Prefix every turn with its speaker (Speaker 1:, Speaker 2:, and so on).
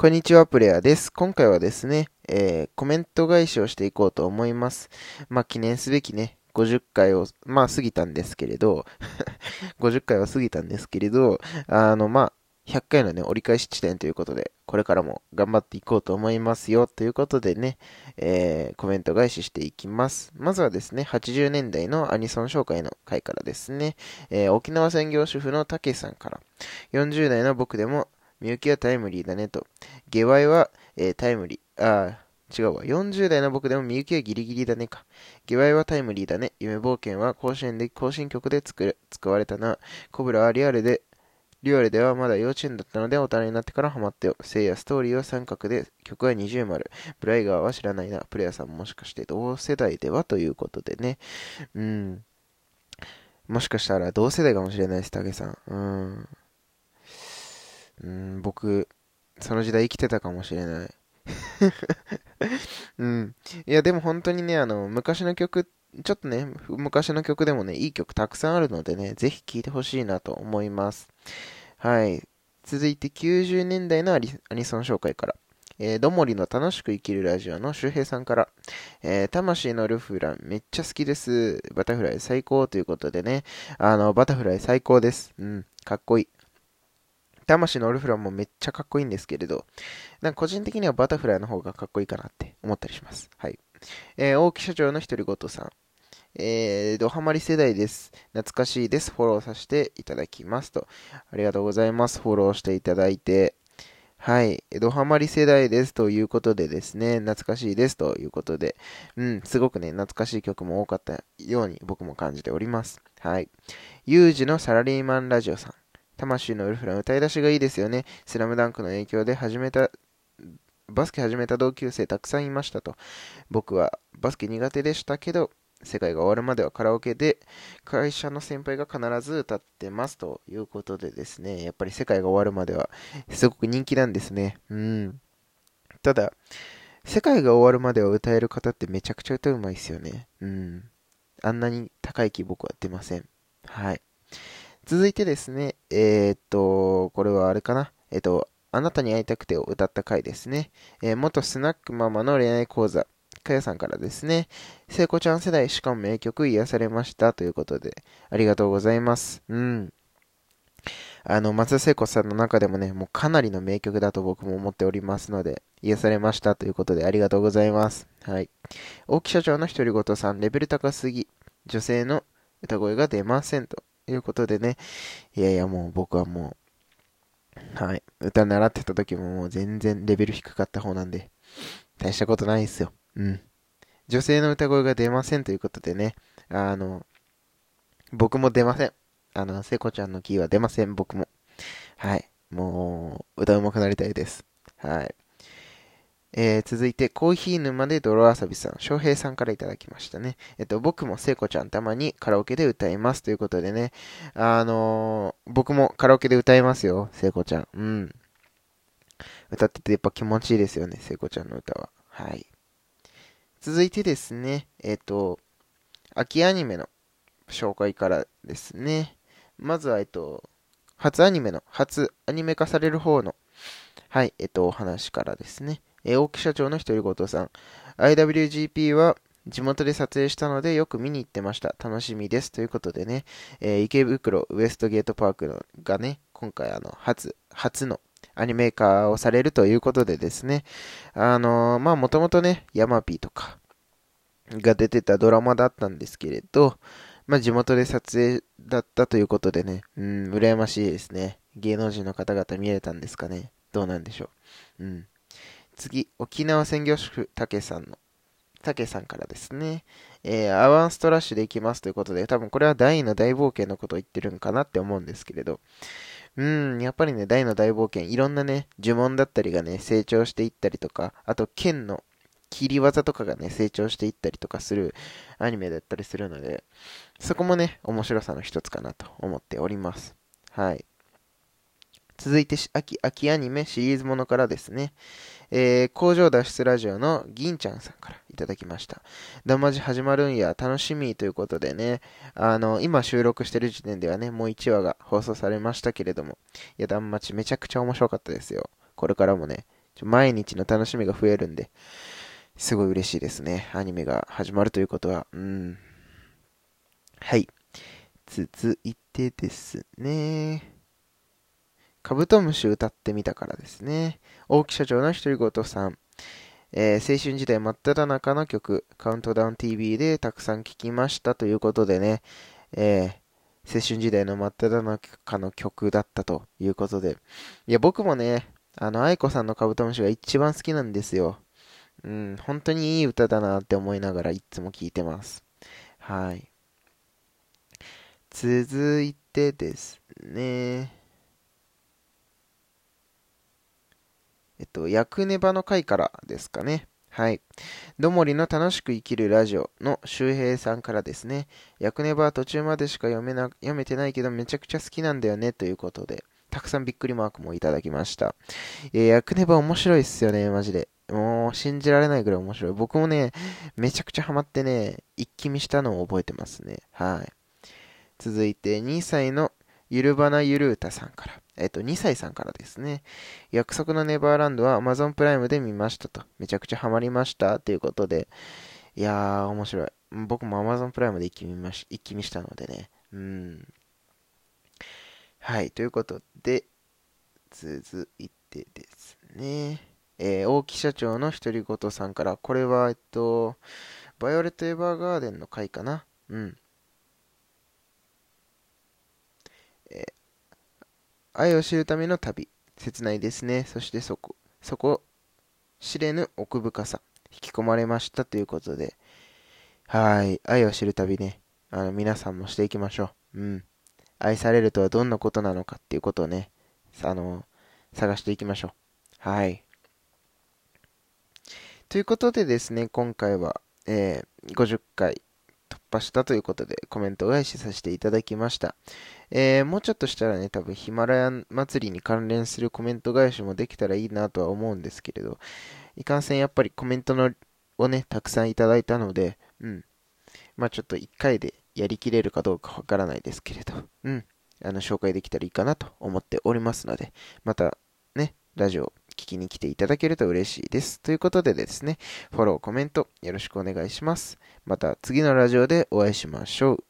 Speaker 1: こんにちは、プレイヤーです。今回はですね、えー、コメント返しをしていこうと思います。まあ、記念すべきね、50回を、まあ、過ぎたんですけれど、50回は過ぎたんですけれど、あの、まあ、100回のね、折り返し地点ということで、これからも頑張っていこうと思いますよ、ということでね、えー、コメント返ししていきます。まずはですね、80年代のアニソン紹介の回からですね、えー、沖縄専業主婦のたけさんから、40代の僕でもみゆきはタイムリーだねと。下ワは、えー、タイムリー、ああ違うわ。40代の僕でもみゆきはギリギリだねか。下ワはタイムリーだね。夢冒険は甲子園で更新曲で作る使われたな。コブラはリアルで、リアルではまだ幼稚園だったので大人になってからハマってよ。せいやストーリーは三角で曲は二重丸。ブライガーは知らないな。プレイヤーさんもしかして同世代ではということでね。うん。もしかしたら同世代かもしれないです、竹さん。うん。うん、僕、その時代生きてたかもしれない。うん。いや、でも本当にね、あの、昔の曲、ちょっとね、昔の曲でもね、いい曲たくさんあるのでね、ぜひ聴いてほしいなと思います。はい。続いて90年代のアニソン紹介から。えー、どもりの楽しく生きるラジオの周平さんから、えー、魂のルフランめっちゃ好きです。バタフライ最高ということでね、あの、バタフライ最高です。うん、かっこいい。魂のオルフラもめっちゃかっこいいんですけれど、なんか個人的にはバタフライの方がかっこいいかなって思ったりします。はい。えー、大木社長の独り言さん。えー、ドハマり世代です。懐かしいです。フォローさせていただきますと。ありがとうございます。フォローしていただいて。はい。ドハマり世代ですということでですね、懐かしいですということで、うん、すごくね、懐かしい曲も多かったように僕も感じております。はい。ユージのサラリーマンラジオさん。魂のウルフラン歌い出しがいいですよね。スラムダンクの影響で始めた、バスケ始めた同級生たくさんいましたと。僕はバスケ苦手でしたけど、世界が終わるまではカラオケで会社の先輩が必ず歌ってますということでですね、やっぱり世界が終わるまではすごく人気なんですね。うん。ただ、世界が終わるまでは歌える方ってめちゃくちゃ歌うまいですよね。うん。あんなに高い気僕は出ません。はい。続いてですね、えー、っと、これはあれかな。えー、っと、あなたに会いたくてを歌った回ですね。えー、元スナックママの恋愛講座、かやさんからですね。聖子ちゃん世代、しかも名曲癒されましたということで、ありがとうございます。うん。あの、松田聖子さんの中でもね、もうかなりの名曲だと僕も思っておりますので、癒されましたということでありがとうございます。はい。大木社長の独り言さん、レベル高すぎ、女性の歌声が出ませんと。いうことでね、いやいやもう僕はもう、はい、歌習ってた時ももう全然レベル低かった方なんで、大したことないですよ。うん。女性の歌声が出ませんということでね、あの、僕も出ません。あの、聖子ちゃんのキーは出ません、僕も。はい。もう、歌うまくなりたいです。はい。えー、続いて、コーヒー沼で泥遊びさん、翔平さんからいただきましたね。えっと、僕も聖子ちゃんたまにカラオケで歌いますということでね、あのー、僕もカラオケで歌いますよ、聖子ちゃん。うん。歌っててやっぱ気持ちいいですよね、聖子ちゃんの歌は。はい。続いてですね、えっと、秋アニメの紹介からですね。まずは、えっと、初アニメの、初アニメ化される方の、はい、えっと、お話からですね。え、大木社長の独り言さん。IWGP は地元で撮影したのでよく見に行ってました。楽しみです。ということでね、えー、池袋ウエストゲートパークのがね、今回あの、初、初のアニメ化をされるということでですね、あのー、まあもともとね、ヤマピーとかが出てたドラマだったんですけれど、まあ地元で撮影だったということでね、うん、羨ましいですね。芸能人の方々見れたんですかね。どうなんでしょう。うん。次、沖縄専業主婦、たけさんの、たけさんからですね、えー、アワンストラッシュで行きますということで、多分これは大の大冒険のことを言ってるんかなって思うんですけれど、うん、やっぱりね、大の大冒険、いろんなね、呪文だったりがね、成長していったりとか、あと剣の切り技とかがね、成長していったりとかするアニメだったりするので、そこもね、面白さの一つかなと思っております。はい。続いて秋、秋アニメシリーズものからですね、えー、工場脱出ラジオの銀ちゃんさんからいただきました。ダンマジ始まるんや、楽しみということでね、あの、今収録してる時点ではね、もう1話が放送されましたけれども、いや、ダンマチめちゃくちゃ面白かったですよ。これからもね、ちょ毎日の楽しみが増えるんで、すごい嬉しいですね。アニメが始まるということは。うん。はい。続いてですね。カブトムシ歌ってみたからですね。大木社長の独り言さん。えー、青春時代真っ只中の曲、カウントダウン TV でたくさん聴きましたということでね、えー、青春時代の真っ只中の曲だったということで。いや、僕もね、あの、愛子さんのカブトムシが一番好きなんですよ。うん、本当にいい歌だなって思いながらいつも聴いてます。はい。続いてですね。えっと、役ネバの回からですかね。はい。どもりの楽しく生きるラジオの周平さんからですね。役ネバは途中までしか読めな、読めてないけどめちゃくちゃ好きなんだよねということで、たくさんびっくりマークもいただきました。えー、役ネバ面白いっすよね、マジで。もう信じられないぐらい面白い。僕もね、めちゃくちゃハマってね、一気見したのを覚えてますね。はい。続いて、2歳のゆるばなゆるうたさんから。えっと、2歳さんからですね。約束のネバーランドは Amazon プライムで見ましたと。めちゃくちゃハマりましたということで。いやー、面白い。僕も Amazon プライムで一気見まし、一気見したのでね。うん。はい、ということで、続いてですね。えー、大木社長の独り言さんから、これは、えっと、バイオレット・エヴァーガーデンの回かな。うん。えー、愛を知るための旅。切ないですね。そしてそこ、そこ、知れぬ奥深さ。引き込まれましたということで。はい。愛を知る旅ね。あの、皆さんもしていきましょう。うん。愛されるとはどんなことなのかっていうことをね、あの、探していきましょう。はい。ということでですね、今回は、えー、50回破したということでコメント返しさせていただきました。えー、もうちょっとしたらね、多分ヒマラヤ祭りに関連するコメント返しもできたらいいなとは思うんですけれど、いかんせんやっぱりコメントのをね、たくさんいただいたので、うん。まあちょっと1回でやりきれるかどうかわからないですけれど、うん。あの、紹介できたらいいかなと思っておりますので、またね、ラジオ聞きに来ていただけると嬉しいです。ということでですね、フォロー、コメントよろしくお願いします。また次のラジオでお会いしましょう。